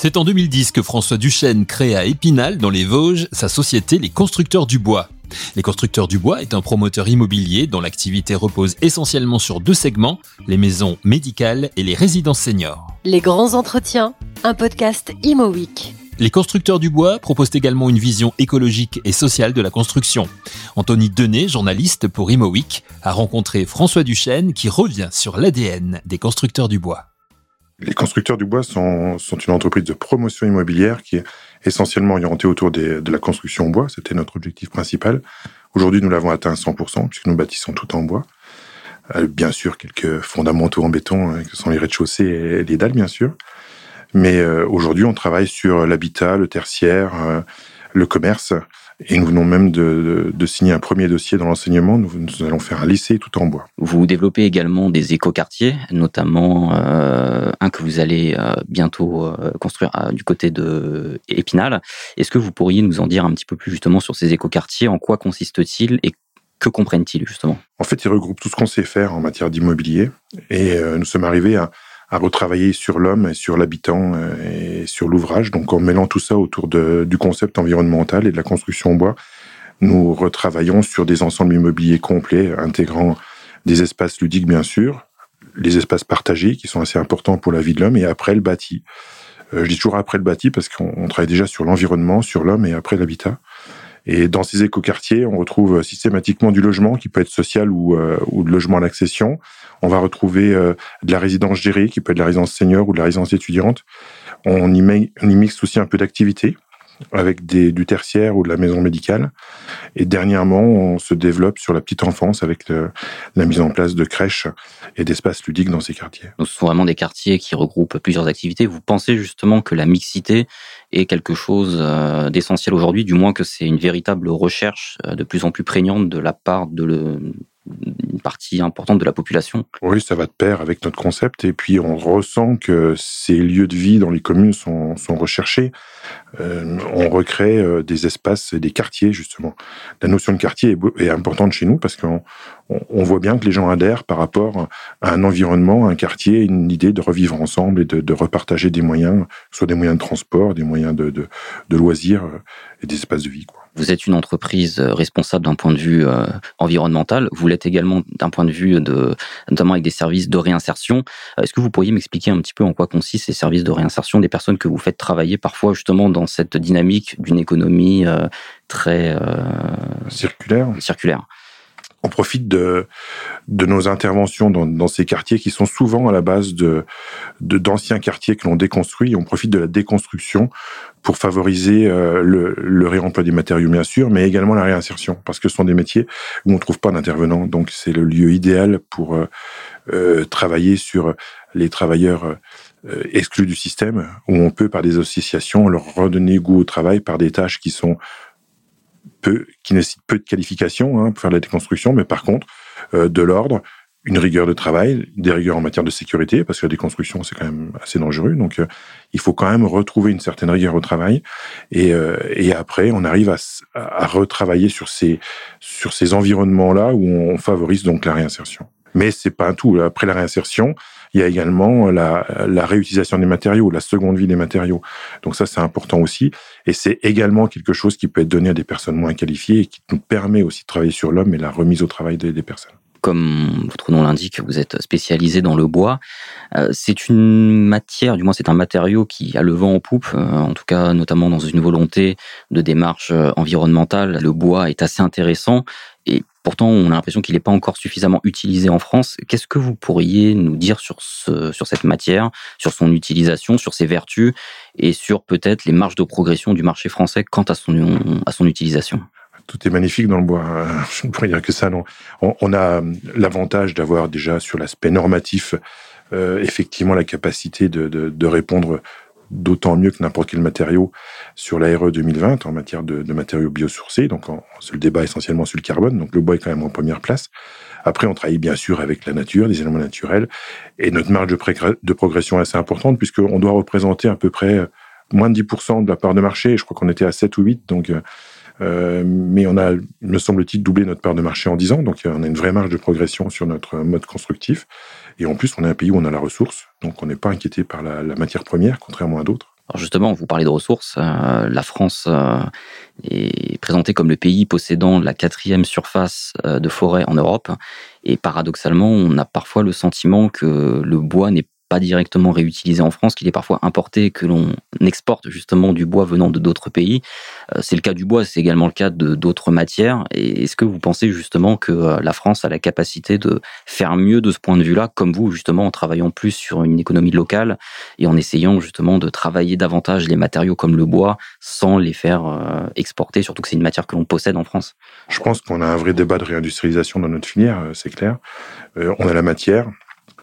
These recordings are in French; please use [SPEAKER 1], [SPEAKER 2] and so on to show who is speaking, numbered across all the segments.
[SPEAKER 1] C'est en 2010 que François Duchesne crée à Épinal, dans les Vosges, sa société Les Constructeurs du Bois. Les Constructeurs du Bois est un promoteur immobilier dont l'activité repose essentiellement sur deux segments, les maisons médicales et les résidences seniors.
[SPEAKER 2] Les grands entretiens, un podcast Imo Week.
[SPEAKER 1] Les constructeurs du bois proposent également une vision écologique et sociale de la construction. Anthony Denet, journaliste pour ImoWeek, a rencontré François Duchesne qui revient sur l'ADN des constructeurs du bois.
[SPEAKER 3] Les constructeurs du bois sont, une entreprise de promotion immobilière qui est essentiellement orientée autour de la construction en bois. C'était notre objectif principal. Aujourd'hui, nous l'avons atteint à 100% puisque nous bâtissons tout en bois. Euh, bien sûr, quelques fondamentaux en béton, euh, que sont les rez-de-chaussée et les dalles, bien sûr. Mais euh, aujourd'hui, on travaille sur l'habitat, le tertiaire, le commerce. Et nous venons même de, de, signer un premier dossier dans l'enseignement. Nous, nous, allons faire un lycée tout en bois.
[SPEAKER 4] Vous développez également des écoquartiers, notamment euh, un que vous allez euh, bientôt euh, construire du côté de Épinal. Est-ce que vous pourriez nous en dire un petit peu plus justement sur ces écoquartiers? En quoi consistent-ils et que comprennent-ils justement?
[SPEAKER 3] En fait, ils regroupent tout ce qu'on sait faire en matière d'immobilier. Et nous sommes arrivés à à retravailler sur l'homme et sur l'habitant euh, et sur l'ouvrage. Donc en mêlant tout ça autour du concept environnemental et de la construction en bois, nous retravaillons sur des ensembles immobiliers complets, intégrant des espaces ludiques bien sûr, les espaces partagés qui sont assez importants pour la vie de l'homme, et après le bâti. Euh, je dis toujours après le bâti parce qu'on travaille déjà sur l'environnement, sur l'homme et après l'habitat. Et dans ces écoquartiers, on retrouve systématiquement du logement qui peut être social ou, euh, ou de logement à l'accession. On va retrouver euh, de la résidence gérée qui peut être de la résidence senior ou de la résidence étudiante. On y, on y mixe aussi un peu d'activité avec des, du tertiaire ou de la maison médicale. Et dernièrement, on se développe sur la petite enfance avec la mise en place de crèches et d'espaces ludiques dans ces quartiers.
[SPEAKER 4] Ce sont vraiment des quartiers qui regroupent plusieurs activités. Vous pensez justement que la mixité est quelque chose euh, d'essentiel aujourd'hui, du moins que c'est une véritable recherche euh, de plus en plus prégnante de la part de une partie importante de la population.
[SPEAKER 3] Oui, ça va de pair avec notre concept. Et puis, on ressent que ces lieux de vie dans les communes sont, sont recherchés. Euh, on recrée euh, des espaces, des quartiers, justement. La notion de quartier est, est importante chez nous parce qu'on on, voit bien que les gens adhèrent par rapport à un environnement, un quartier, une idée de revivre ensemble et de, de repartager des moyens, soit des moyens de transport, des moyens de, de, de loisirs euh, et des espaces de vie. Quoi.
[SPEAKER 4] Vous êtes une entreprise responsable d'un point de vue euh, environnemental. Vous l'êtes également d'un point de vue de, notamment avec des services de réinsertion. Euh, est-ce que vous pourriez m'expliquer un petit peu en quoi consistent ces services de réinsertion des personnes que vous faites travailler parfois justement dans cette dynamique d'une économie très
[SPEAKER 3] circulaire.
[SPEAKER 4] circulaire?
[SPEAKER 3] On profite de, nos interventions dans, ces quartiers qui sont souvent à la base de d'anciens quartiers que l'on déconstruit. On profite de la déconstruction pour favoriser euh, le, réemploi des matériaux, bien sûr, mais également la réinsertion, parce que ce sont des métiers où on ne trouve pas d'intervenants. Donc c'est le lieu idéal pour euh, euh, travailler sur les travailleurs exclus du système, où on peut, par des associations, leur redonner goût au travail par des tâches qui sont qui nécessitent peu de qualifications hein, pour faire la déconstruction, mais par contre, euh, de l'ordre, une rigueur de travail, des rigueurs en matière de sécurité, parce que la déconstruction, c'est quand même assez dangereux. Donc, euh, il faut quand même retrouver une certaine rigueur au travail. Et, euh, après, on arrive à, à, retravailler sur ces, sur ces environnements-là où on favorise donc la réinsertion. Mais c'est pas un tout. Après la réinsertion, il y a également la, la, réutilisation des matériaux, la seconde vie des matériaux. Donc ça, c'est important aussi. Et c'est également quelque chose qui peut être donné à des personnes moins qualifiées et qui nous permet aussi de travailler sur l'homme et la remise au travail des, des personnes
[SPEAKER 4] comme votre nom l'indique, vous êtes spécialisé dans le bois. Euh, c'est une matière, du moins c'est un matériau qui a le vent en poupe, euh, en tout cas notamment dans une volonté de démarche euh, environnementale. Le bois est assez intéressant et pourtant on a l'impression qu'il n'est pas encore suffisamment utilisé en France. Qu'est-ce que vous pourriez nous dire sur, ce, sur cette matière, sur son utilisation, sur ses vertus et sur peut-être les marges de progression du marché français quant à son, à son utilisation?
[SPEAKER 3] Tout est magnifique dans le bois. Je ne pourrais dire que ça, non. On, a l'avantage d'avoir déjà sur l'aspect normatif, euh, effectivement, la capacité de, répondre d'autant mieux que n'importe quel matériau sur l'ARE 2020 en matière de, matériaux biosourcés. Donc, c'est le débat essentiellement sur le carbone. Donc, le bois est quand même en première place. Après, on travaille bien sûr avec la nature, des éléments naturels. Et notre marge de, progression est assez importante puisqu'on doit représenter à peu près moins de 10% de la part de marché. Je crois qu'on était à 7 ou 8. Donc, euh, mais on a, me semble-t-il, doublé notre part de marché en 10 ans. Donc, on a une vraie marge de progression sur notre mode constructif. Et en plus, on est un pays où on a la ressource, donc on n'est pas inquiété par la, matière première, contrairement à d'autres.
[SPEAKER 4] Alors justement, vous parlez de ressources. Euh, la France euh, est présentée comme le pays possédant la quatrième surface de forêt en Europe. Et paradoxalement, on a parfois le sentiment que le bois n'est pas directement réutilisé en France, qu'il est parfois importé, que l'on exporte justement du bois venant de d'autres pays. Euh, c'est le cas du bois, c'est également le cas de d'autres matières. Et est-ce que vous pensez justement que euh, la France a la capacité de faire mieux de ce point de vue-là, comme vous justement en travaillant plus sur une économie locale et en essayant justement de travailler davantage les matériaux comme le bois sans les faire euh, exporter, surtout que c'est une matière que l'on possède en France?
[SPEAKER 3] Je pense qu'on a un vrai débat de réindustrialisation dans notre filière, c'est clair. on a la matière,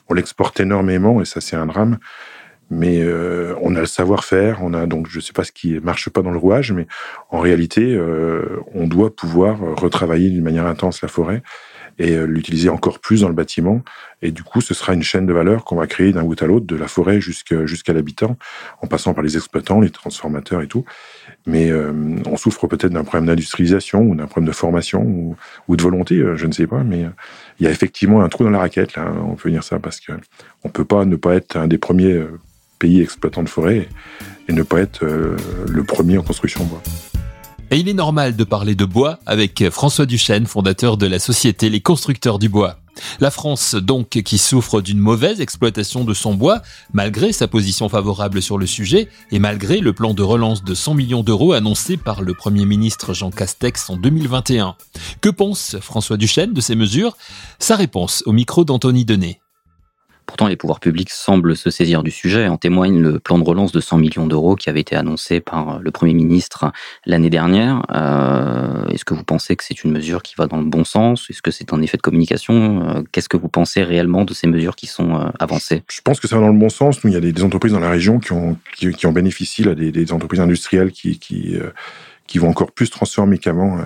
[SPEAKER 3] on l'exporte énormément et ça c'est un drame. Mais euh, on a le savoir-faire, on a donc je sais pas ce qui marche pas dans le rouage, mais en réalité euh, on doit pouvoir retravailler d'une manière intense la forêt et euh, l'utiliser encore plus dans le bâtiment. Et du coup, ce sera une chaîne de valeur qu'on va créer d'un bout à l'autre, de la forêt jusqu'à l'habitant, en passant par les exploitants, les transformateurs et tout. Mais euh, on souffre peut-être d'un problème d'industrialisation ou d'un problème de formation ou, ou, de volonté, euh, je ne sais pas. Mais il y a effectivement un trou dans la raquette, là, on peut dire ça, parce que on peut pas ne pas être un des premiers pays exploitants de forêt et ne pas être le premier en construction bois.
[SPEAKER 1] Et il est normal de parler de bois avec François Duchesne, fondateur de la société Les Constructeurs du Bois. La France, donc, qui souffre d'une mauvaise exploitation de son bois, malgré sa position favorable sur le sujet, et malgré le plan de relance de 100 millions d'euros annoncé par le Premier ministre Jean Castex en 2021. Que pense François Duchesne de ces mesures? Sa réponse au micro d'Anthony Denet.
[SPEAKER 4] Pourtant, les pouvoirs publics semblent se saisir du sujet. En témoigne le plan de relance de 100 millions d'euros qui avait été annoncé par le Premier ministre l'année dernière. Euh, est-ce que vous pensez que c'est une mesure qui va dans le bon sens? Est-ce que c'est un effet de communication? Euh, Qu'est-ce que vous pensez réellement de ces mesures qui sont euh, avancées?
[SPEAKER 3] Je pense que ça va dans le bon sens. Nous, il y a des, entreprises dans la région qui, ont, qui, en bénéficient, là, des, des, entreprises industrielles qui, vont encore plus transformer qu'avant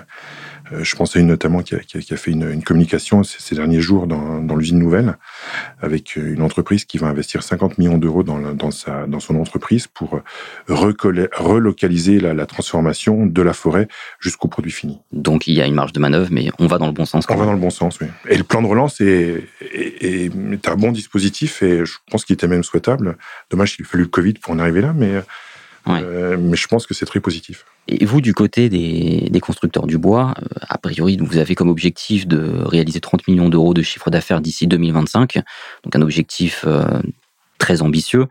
[SPEAKER 3] euh, je pense à une notamment qui a, fait une, communication ces, derniers jours dans l'usine nouvelle avec une entreprise qui va investir 50 millions d'euros dans, dans, sa, dans son entreprise pour relocaliser la, la, transformation de la forêt jusqu'au produit fini.
[SPEAKER 4] Donc il y a une marge de manœuvre, mais on va dans le bon sens.
[SPEAKER 3] on va dans le bon sens, oui. Et le plan de relance est, est, est un bon dispositif et je pense qu'il était même souhaitable. Dommage qu'il ait fallu le Covid pour en arriver là, mais euh, mais je pense que c'est très positif.
[SPEAKER 4] Et vous, du côté des, des constructeurs du bois, euh, a priori, vous avez comme objectif de réaliser 30 millions d'euros de chiffre d'affaires d'ici 2025, donc un objectif euh, très ambitieux.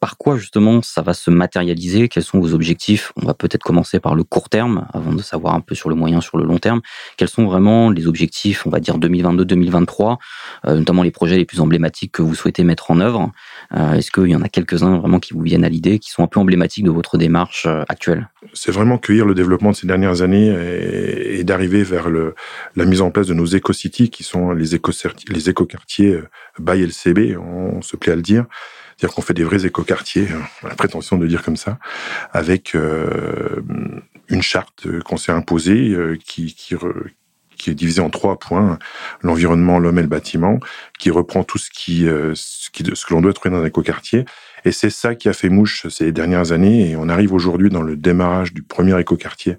[SPEAKER 4] Par quoi justement ça va se matérialiser? Quels sont vos objectifs? On va peut-être commencer par le court terme, avant de savoir un peu sur le moyen, sur le long terme. Quels sont vraiment les objectifs, on va dire 2022-2023, euh, notamment les projets les plus emblématiques que vous souhaitez mettre en œuvre? Euh, Est-ce qu'il y en a quelques-uns vraiment qui vous viennent à l'idée, qui sont un peu emblématiques de votre démarche euh, actuelle?
[SPEAKER 3] C'est vraiment cueillir le développement de ces dernières années et, d'arriver vers la mise en place de nos éco-cities, qui sont les éco-quartiers by LCB, on se plaît à le dire. C'est-à-dire qu'on fait des vrais écoquartiers, hein, la prétention de dire comme ça, avec euh, une charte qu'on s'est imposée euh, qui, est divisée en trois points. L'environnement, l'homme et le bâtiment, qui reprend tout ce euh, ce que l'on doit trouver dans un écoquartier et c'est ça qui a fait mouche ces dernières années. Et on arrive aujourd'hui dans le démarrage du premier écoquartier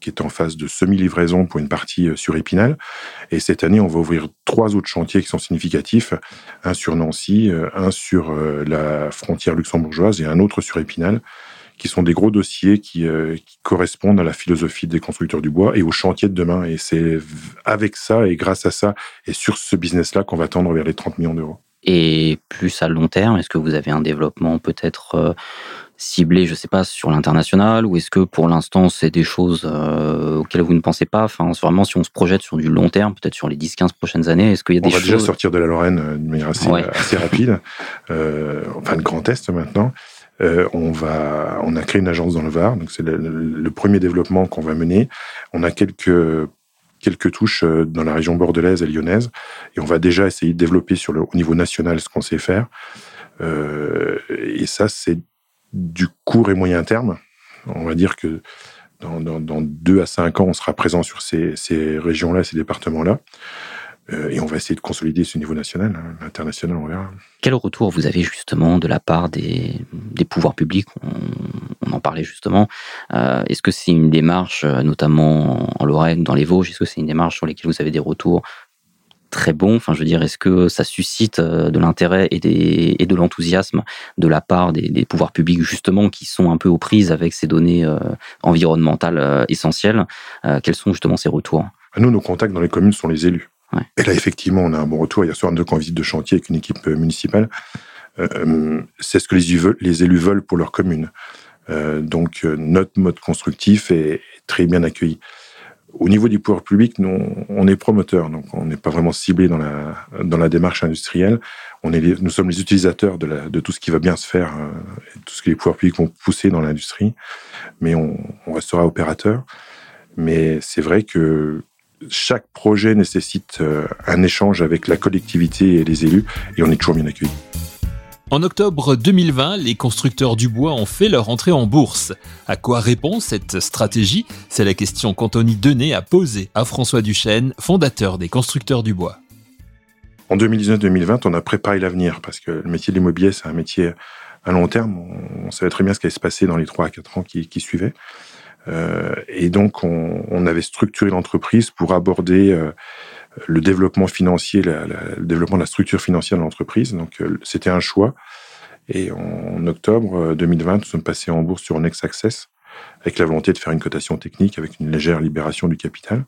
[SPEAKER 3] qui est en phase de semi-livraison pour une partie euh, sur Épinal. Et cette année, on va ouvrir trois autres chantiers qui sont significatifs. Un sur Nancy, euh, un sur euh, la frontière luxembourgeoise et un autre sur Épinal qui sont des gros dossiers qui, qui, correspondent à la philosophie des constructeurs du bois et aux chantiers de demain. Et c'est avec ça et grâce à ça et sur ce business-là qu'on va tendre vers les 30 millions d'euros.
[SPEAKER 4] Et plus à long terme, est-ce que vous avez un développement peut-être euh, ciblé, je ne sais pas, sur l'international ou est-ce que pour l'instant c'est des choses euh, auxquelles vous ne pensez pas? Enfin, vraiment, si on se projette sur du long terme, peut-être sur les 10-15 prochaines années, est-ce qu'il y a des choses...
[SPEAKER 3] On va déjà sortir de la Lorraine euh, d'une manière assez, assez rapide, euh, enfin le Grand Est maintenant. Euh, on va, on a créé une agence dans le Var, donc c'est le, le, premier développement qu'on va mener. On a quelques quelques touches euh, dans la région bordelaise et lyonnaise. Et on va déjà essayer de développer sur le, au niveau national ce qu'on sait faire. Euh, et ça, c'est du court et moyen terme. On va dire que dans, dans, deux à cinq ans, on sera présent sur ces, régions-là, ces départements-là. Euh, et on va essayer de consolider ce niveau national, hein, international, on verra.
[SPEAKER 4] Quel retour vous avez justement de la part des, pouvoirs publics? En parlait justement. Euh, est-ce que c'est une démarche, euh, notamment en Lorraine, dans les Vosges, est-ce que c'est une démarche sur laquelle vous avez des retours très bon Enfin, je veux dire, est-ce que ça suscite de l'intérêt et, des, et de l'enthousiasme de la part des, pouvoirs publics justement qui sont un peu aux prises avec ces données environnementales essentielles? Quels sont justement ces retours?
[SPEAKER 3] Nous, nos contacts dans les communes sont les élus. Et là, effectivement, on a un bon retour. Il y a soir deux camps visite de chantier avec une équipe municipale. c'est ce que les, les élus veulent pour leur commune. Euh, donc euh, notre mode constructif est, très bien accueilli. Au niveau du pouvoir public, nous, on est promoteur, donc on n'est pas vraiment ciblé dans la, dans la démarche industrielle. On est nous sommes les utilisateurs de, tout ce qui va bien se faire, euh, tout ce que les pouvoirs publics vont pousser dans l'industrie, mais on, on restera opérateur. Mais c'est vrai que chaque projet nécessite un échange avec la collectivité et les élus, et on est toujours bien accueillis.
[SPEAKER 1] En octobre 2020, les constructeurs du bois ont fait leur entrée en bourse. À quoi répond cette stratégie? C'est la question qu'Anthony Denet a posée à François Duchesne, fondateur des constructeurs du bois.
[SPEAKER 3] En 2019-2020, on a préparé l'avenir parce que le métier de l'immobilier, c'est un métier à long terme. On savait très bien ce qui allait se passer dans les 3 à 4 ans qui, suivaient. Euh, et donc, on, avait structuré l'entreprise pour aborder euh, le développement financier, le développement de la structure financière de l'entreprise. Donc, euh, c'était un choix. Et en octobre 2020, euh, nous sommes passés en bourse sur Next Access avec la volonté de faire une cotation technique avec une légère libération du capital.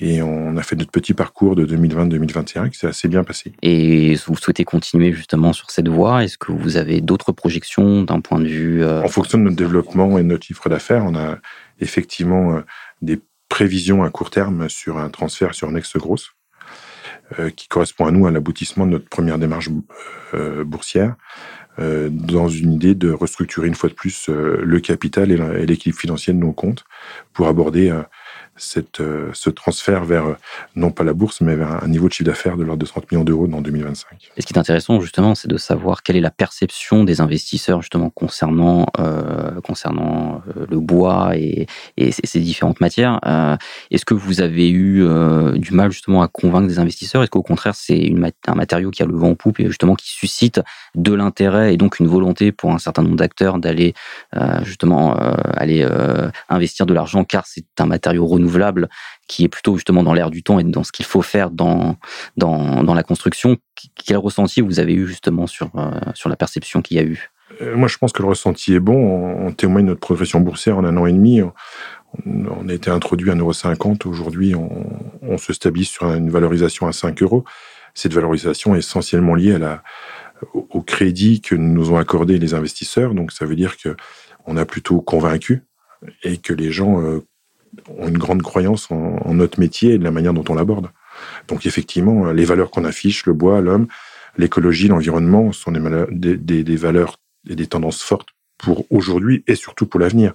[SPEAKER 3] Et on a fait notre petit parcours de 2020-2021 qui s'est assez bien passé.
[SPEAKER 4] Et vous souhaitez continuer justement sur cette voie? Est-ce que vous avez d'autres projections d'un point de vue
[SPEAKER 3] euh, En fonction de notre développement et de notre chiffre d'affaires, on a effectivement des prévision à court terme sur un transfert sur Next Gross, euh, qui correspond à nous à l'aboutissement de notre première démarche euh, boursière, euh, dans une idée de restructurer une fois de plus le capital et l'équilibre financier de nos comptes pour aborder euh, ce transfert vers, euh, non pas la bourse, mais vers un niveau de chiffre d'affaires de l'ordre de 30 millions d'euros dans 2025.
[SPEAKER 4] Et ce qui est intéressant, justement, c'est de savoir quelle est la perception des investisseurs, justement, concernant, euh, concernant le bois et, et ces différentes matières. Est-ce que vous avez eu du mal, justement, à convaincre des investisseurs? Est-ce qu'au contraire, c'est un matériau qui a le vent en poupe et, justement, qui suscite de l'intérêt et donc une volonté pour un certain nombre d'acteurs d'aller, justement, aller investir de l'argent? Car c'est un matériau renouvelable qui est plutôt justement dans l'air du temps et dans ce qu'il faut faire dans, dans, la construction. Quel ressenti vous avez eu justement sur, euh, sur la perception qu'il y a eu?
[SPEAKER 3] Euh, Moi, je pense que le ressenti est bon. On témoigne notre progression boursière en un an et demi. On a été introduit à 1,50€. Aujourd'hui, on, on, se stabilise sur une valorisation à 5 euros. Cette valorisation est essentiellement liée à la, au crédit que nous ont accordé les investisseurs. Donc, ça veut dire que on a plutôt convaincu et que les gens euh, ont une grande croyance en, notre métier et de la manière dont on l'aborde. Donc effectivement, les valeurs qu'on affiche, le bois, l'homme, l'écologie, l'environnement, sont des, des, des, valeurs et des tendances fortes pour aujourd'hui et surtout pour l'avenir.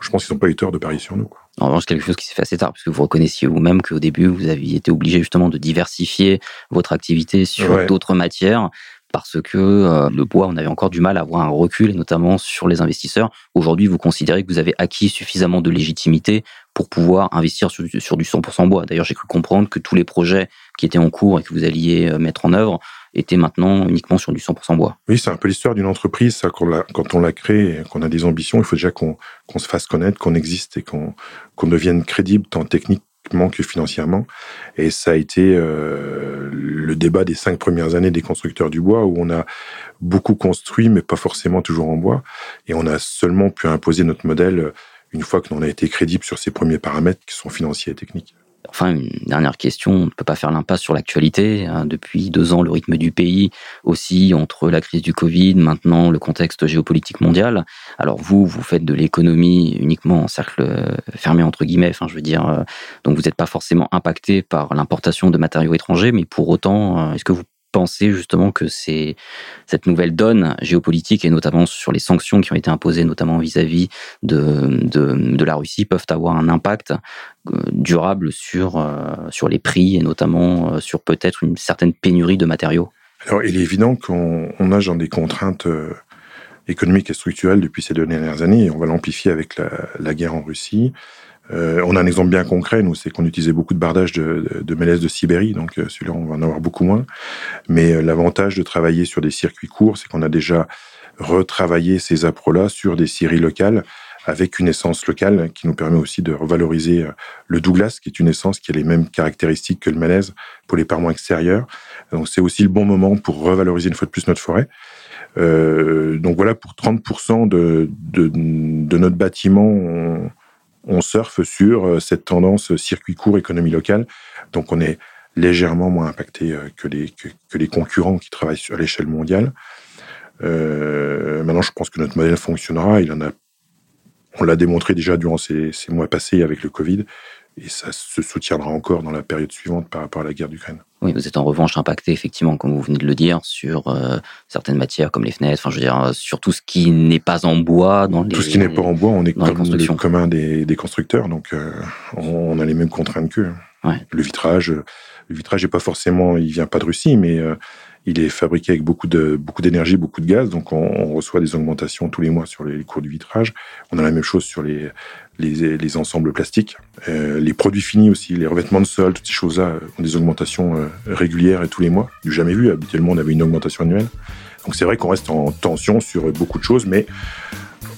[SPEAKER 3] je pense qu'ils n'ont pas eu tort de parier sur nous. Quoi.
[SPEAKER 4] En revanche, quelque chose qui s'est fait assez tard, puisque vous reconnaissiez vous-même qu'au début, vous aviez été obligé justement de diversifier votre activité sur d'autres matières parce que euh, le bois, on avait encore du mal à avoir un recul, et notamment sur les investisseurs. Aujourd'hui, vous considérez que vous avez acquis suffisamment de légitimité pour pouvoir investir sur, du 100% bois. D'ailleurs, j'ai cru comprendre que tous les projets qui étaient en cours et que vous alliez euh, mettre en œuvre étaient maintenant uniquement sur du 100% bois.
[SPEAKER 3] Oui, c'est un peu l'histoire d'une entreprise. Quand on la crée, qu'on a des ambitions, il faut déjà qu'on se fasse connaître, qu'on existe et qu'on devienne crédible tant technique que financièrement. Et ça a été euh, le débat des cinq premières années des constructeurs du bois, où on a beaucoup construit, mais pas forcément toujours en bois. Et on a seulement pu imposer notre modèle une fois que l'on a été crédible sur ces premiers paramètres qui sont financiers et techniques.
[SPEAKER 4] Enfin, une dernière question, on ne peut pas faire l'impasse sur l'actualité. Hein. Depuis deux ans, le rythme du pays aussi, entre la crise du Covid, maintenant le contexte géopolitique mondial. Alors vous, vous faites de l'économie uniquement en cercle euh, fermé, entre guillemets, je veux dire, euh, donc vous n'êtes pas forcément impacté par l'importation de matériaux étrangers, mais pour autant, euh, est-ce que vous penser justement que c'est cette nouvelle donne géopolitique et notamment sur les sanctions qui ont été imposées notamment vis-à-vis de, de, la Russie peuvent avoir un impact euh, durable sur, euh, sur les prix et notamment euh, sur peut-être une certaine pénurie de matériaux
[SPEAKER 3] Alors il est évident qu'on nage dans des contraintes économiques et structurelles depuis ces deux dernières années et on va l'amplifier avec la, la guerre en Russie. Euh, on a un exemple bien concret, nous, c'est qu'on utilisait beaucoup de bardage de, de, de de Sibérie, donc euh, celui-là, on va en avoir beaucoup moins. Mais euh, l'avantage de travailler sur des circuits courts, c'est qu'on a déjà retravaillé ces appros-là sur des scieries locales avec une essence locale qui nous permet aussi de revaloriser le Douglas, qui est une essence qui a les mêmes caractéristiques que le malaise pour les parements extérieurs. Donc c'est aussi le bon moment pour revaloriser une fois de plus notre forêt. Euh, donc voilà, pour 30% de, de, de, notre bâtiment, on, surfe sur cette tendance circuit court, économie locale. Donc on est légèrement moins impacté euh, que les, concurrents qui travaillent sur l'échelle mondiale. Euh, maintenant, je pense que notre modèle fonctionnera. On l'a démontré déjà durant ces, ces mois passés avec le Covid et ça se soutiendra encore dans la période suivante par rapport à la guerre d'Ukraine.
[SPEAKER 4] Oui, vous êtes en revanche impacté, effectivement, comme vous venez de le dire, sur euh, certaines matières comme les fenêtres, enfin, je veux dire, sur tout ce qui n'est pas en bois. Dans les,
[SPEAKER 3] tout ce qui n'est pas en bois, on est comme le commun des, des constructeurs, donc euh, on, a les mêmes contraintes qu'eux. Ouais. Le vitrage, le vitrage pas forcément, il vient pas de Russie, mais euh, il est fabriqué avec beaucoup de beaucoup d'énergie, beaucoup de gaz, donc on, reçoit des augmentations tous les mois sur les, cours du vitrage. On a la même chose sur les les, les ensembles plastiques, euh, les produits finis aussi, les revêtements de sol, toutes ces choses-là ont des augmentations euh, régulières et tous les mois. Du jamais vu. Habituellement, on avait une augmentation annuelle. Donc c'est vrai qu'on reste en tension sur beaucoup de choses, mais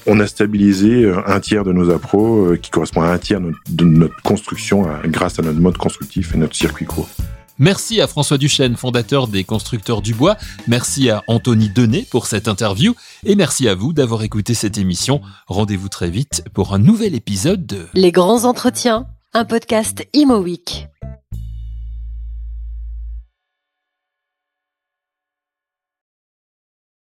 [SPEAKER 3] on a stabilisé euh, un tiers de nos appros, qui correspond à un tiers de notre construction grâce à notre mode constructif et notre circuit court.
[SPEAKER 1] Merci à François Duchesne, fondateur des Constructeurs du Bois. Merci à Anthony Denet pour cette interview. Et merci à vous d'avoir écouté cette émission. Rendez-vous très vite pour un nouvel épisode de
[SPEAKER 2] Les Grands Entretiens, un podcast Imo.